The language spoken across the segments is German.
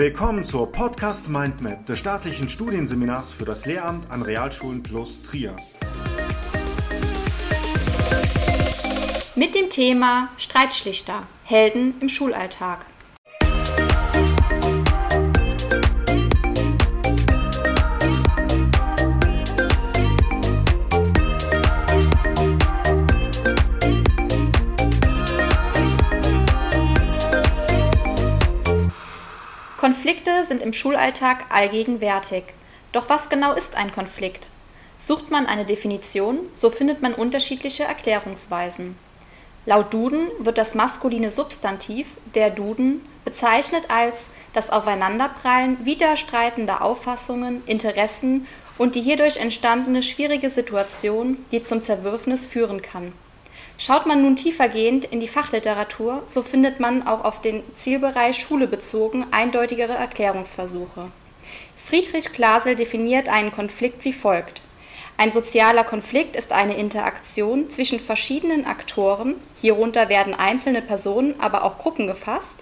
Willkommen zur Podcast Mindmap des staatlichen Studienseminars für das Lehramt an Realschulen plus Trier. Mit dem Thema Streitschlichter, Helden im Schulalltag. Konflikte sind im Schulalltag allgegenwärtig. Doch was genau ist ein Konflikt? Sucht man eine Definition, so findet man unterschiedliche Erklärungsweisen. Laut Duden wird das maskuline Substantiv der Duden bezeichnet als das Aufeinanderprallen widerstreitender Auffassungen, Interessen und die hierdurch entstandene schwierige Situation, die zum Zerwürfnis führen kann. Schaut man nun tiefergehend in die Fachliteratur, so findet man auch auf den Zielbereich Schule bezogen eindeutigere Erklärungsversuche. Friedrich Klasel definiert einen Konflikt wie folgt. Ein sozialer Konflikt ist eine Interaktion zwischen verschiedenen Aktoren, hierunter werden einzelne Personen, aber auch Gruppen gefasst,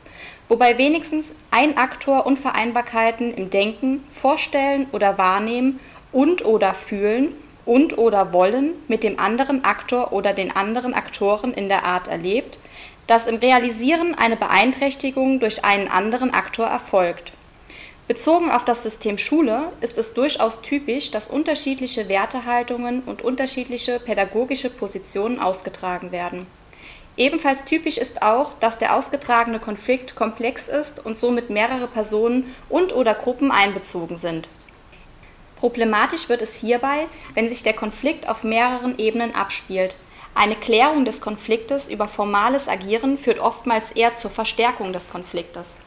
wobei wenigstens ein Aktor Unvereinbarkeiten im Denken, Vorstellen oder Wahrnehmen und oder Fühlen und oder Wollen mit dem anderen Aktor oder den anderen Aktoren in der Art erlebt, dass im Realisieren eine Beeinträchtigung durch einen anderen Aktor erfolgt. Bezogen auf das System Schule ist es durchaus typisch, dass unterschiedliche Wertehaltungen und unterschiedliche pädagogische Positionen ausgetragen werden. Ebenfalls typisch ist auch, dass der ausgetragene Konflikt komplex ist und somit mehrere Personen und oder Gruppen einbezogen sind Problematisch wird es hierbei, wenn sich der Konflikt auf mehreren Ebenen abspielt. Eine Klärung des Konfliktes über formales Agieren führt oftmals eher zur Verstärkung des Konfliktes.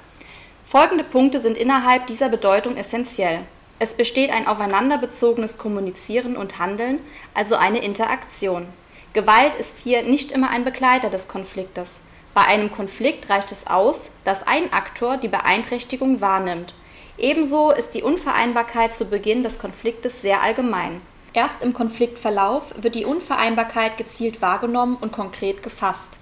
Folgende Punkte sind innerhalb dieser Bedeutung essentiell. Es besteht ein aufeinanderbezogenes Kommunizieren und Handeln, also eine Interaktion. Gewalt ist hier nicht immer ein Begleiter des Konfliktes. Bei einem Konflikt reicht es aus, dass ein Aktor die Beeinträchtigung wahrnimmt Ebenso ist die Unvereinbarkeit zu Beginn des Konfliktes sehr allgemein. Erst im Konfliktverlauf wird die Unvereinbarkeit gezielt wahrgenommen und konkret gefasst.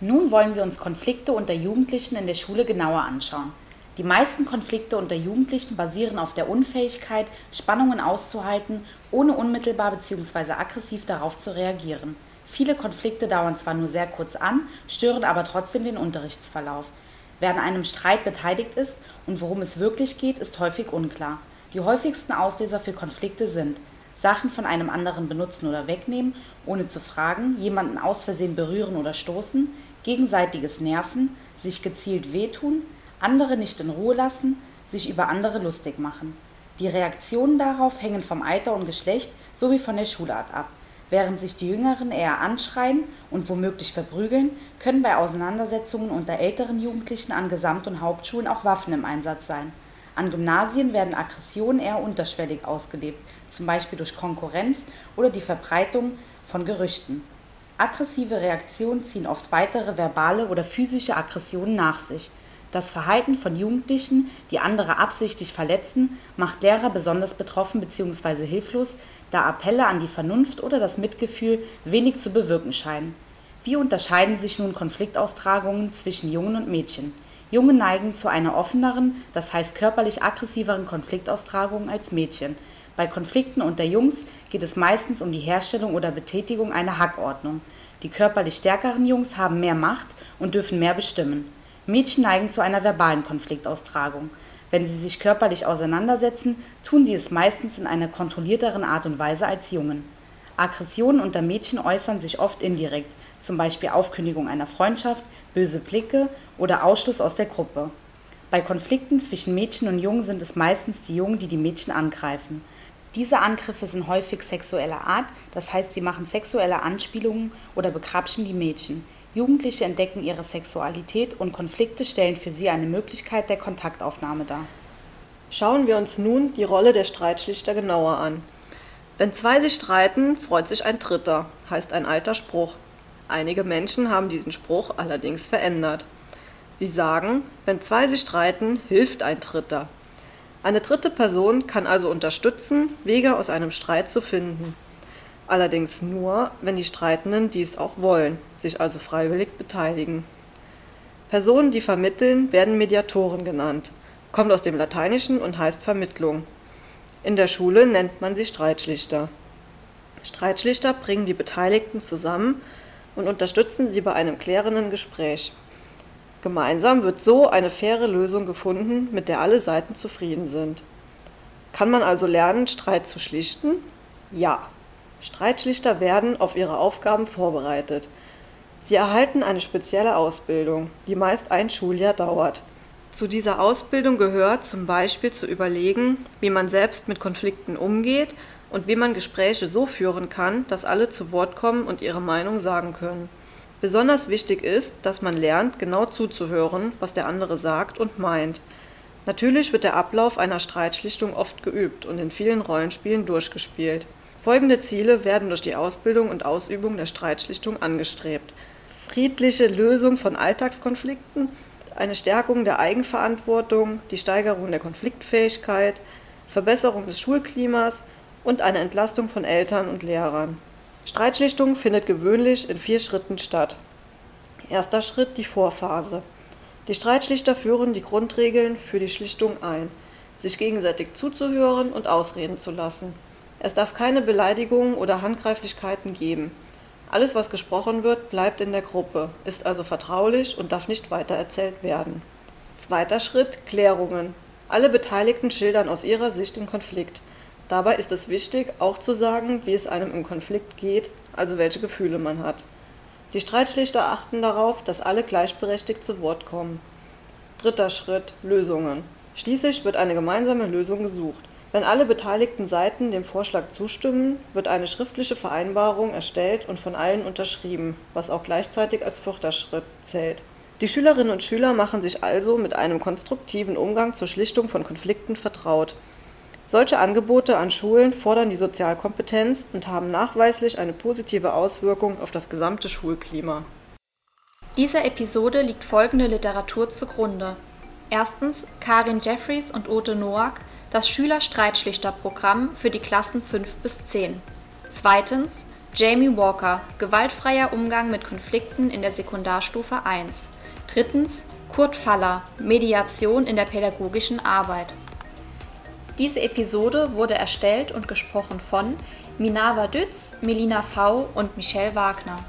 Nun wollen wir uns Konflikte unter Jugendlichen in der Schule genauer anschauen. Die meisten Konflikte unter Jugendlichen basieren auf der Unfähigkeit, Spannungen auszuhalten, ohne unmittelbar bzw. aggressiv darauf zu reagieren. Viele Konflikte dauern zwar nur sehr kurz an, stören aber trotzdem den Unterrichtsverlauf. Wer an einem Streit beteiligt ist und worum es wirklich geht, ist häufig unklar. Die häufigsten Auslöser für Konflikte sind Sachen von einem anderen benutzen oder wegnehmen, ohne zu fragen, jemanden aus Versehen berühren oder stoßen, gegenseitiges Nerven, sich gezielt wehtun, andere nicht in Ruhe lassen, sich über andere lustig machen. Die Reaktionen darauf hängen vom Alter und Geschlecht sowie von der Schulart ab. Während sich die Jüngeren eher anschreien und womöglich verprügeln, können bei Auseinandersetzungen unter älteren Jugendlichen an Gesamt und Hauptschulen auch Waffen im Einsatz sein. An Gymnasien werden Aggressionen eher unterschwellig ausgelebt, zum Beispiel durch Konkurrenz oder die Verbreitung von Gerüchten. Aggressive Reaktionen ziehen oft weitere verbale oder physische Aggressionen nach sich. Das Verhalten von Jugendlichen, die andere absichtlich verletzen, macht Lehrer besonders betroffen bzw. hilflos, da Appelle an die Vernunft oder das Mitgefühl wenig zu bewirken scheinen. Wie unterscheiden sich nun Konfliktaustragungen zwischen Jungen und Mädchen? Junge neigen zu einer offeneren, das heißt körperlich aggressiveren Konfliktaustragung als Mädchen. Bei Konflikten unter Jungs geht es meistens um die Herstellung oder Betätigung einer Hackordnung. Die körperlich stärkeren Jungs haben mehr Macht und dürfen mehr bestimmen. Mädchen neigen zu einer verbalen Konfliktaustragung. Wenn sie sich körperlich auseinandersetzen, tun sie es meistens in einer kontrollierteren Art und Weise als Jungen. Aggressionen unter Mädchen äußern sich oft indirekt, zum Beispiel Aufkündigung einer Freundschaft, böse Blicke oder Ausschluss aus der Gruppe. Bei Konflikten zwischen Mädchen und Jungen sind es meistens die Jungen, die die Mädchen angreifen. Diese Angriffe sind häufig sexueller Art, das heißt, sie machen sexuelle Anspielungen oder bekrapschen die Mädchen. Jugendliche entdecken ihre Sexualität und Konflikte stellen für sie eine Möglichkeit der Kontaktaufnahme dar. Schauen wir uns nun die Rolle der Streitschlichter genauer an. Wenn zwei sich streiten, freut sich ein Dritter, heißt ein alter Spruch. Einige Menschen haben diesen Spruch allerdings verändert. Sie sagen, wenn zwei sich streiten, hilft ein Dritter. Eine dritte Person kann also unterstützen, Wege aus einem Streit zu finden allerdings nur, wenn die Streitenden dies auch wollen, sich also freiwillig beteiligen. Personen, die vermitteln, werden Mediatoren genannt. kommt aus dem Lateinischen und heißt Vermittlung. In der Schule nennt man sie Streitschlichter. Streitschlichter bringen die Beteiligten zusammen und unterstützen sie bei einem klärenden Gespräch. Gemeinsam wird so eine faire Lösung gefunden, mit der alle Seiten zufrieden sind. Kann man also lernen, Streit zu schlichten? Ja. Streitschlichter werden auf ihre Aufgaben vorbereitet. Sie erhalten eine spezielle Ausbildung, die meist ein Schuljahr dauert. Zu dieser Ausbildung gehört zum Beispiel zu überlegen, wie man selbst mit Konflikten umgeht und wie man Gespräche so führen kann, dass alle zu Wort kommen und ihre Meinung sagen können. Besonders wichtig ist, dass man lernt, genau zuzuhören, was der andere sagt und meint. Natürlich wird der Ablauf einer Streitschlichtung oft geübt und in vielen Rollenspielen durchgespielt. Folgende Ziele werden durch die Ausbildung und Ausübung der Streitschlichtung angestrebt. Friedliche Lösung von Alltagskonflikten, eine Stärkung der Eigenverantwortung, die Steigerung der Konfliktfähigkeit, Verbesserung des Schulklimas und eine Entlastung von Eltern und Lehrern. Streitschlichtung findet gewöhnlich in vier Schritten statt. Erster Schritt die Vorphase. Die Streitschlichter führen die Grundregeln für die Schlichtung ein, sich gegenseitig zuzuhören und ausreden zu lassen. Es darf keine Beleidigungen oder Handgreiflichkeiten geben. Alles, was gesprochen wird, bleibt in der Gruppe, ist also vertraulich und darf nicht weitererzählt werden. Zweiter Schritt Klärungen. Alle Beteiligten schildern aus ihrer Sicht den Konflikt. Dabei ist es wichtig, auch zu sagen, wie es einem im Konflikt geht, also welche Gefühle man hat. Die Streitschlichter achten darauf, dass alle gleichberechtigt zu Wort kommen. Dritter Schritt Lösungen. Schließlich wird eine gemeinsame Lösung gesucht. Wenn alle beteiligten Seiten dem Vorschlag zustimmen, wird eine schriftliche Vereinbarung erstellt und von allen unterschrieben, was auch gleichzeitig als vierter Schritt zählt. Die Schülerinnen und Schüler machen sich also mit einem konstruktiven Umgang zur Schlichtung von Konflikten vertraut. Solche Angebote an Schulen fordern die Sozialkompetenz und haben nachweislich eine positive Auswirkung auf das gesamte Schulklima. Dieser Episode liegt folgende Literatur zugrunde. Erstens Karin Jeffries und Ute Noack, das Schülerstreitschlichterprogramm für die Klassen 5 bis 10. Zweitens Jamie Walker, gewaltfreier Umgang mit Konflikten in der Sekundarstufe 1. Drittens Kurt Faller, Mediation in der pädagogischen Arbeit. Diese Episode wurde erstellt und gesprochen von Minava Dütz, Melina V. und Michelle Wagner.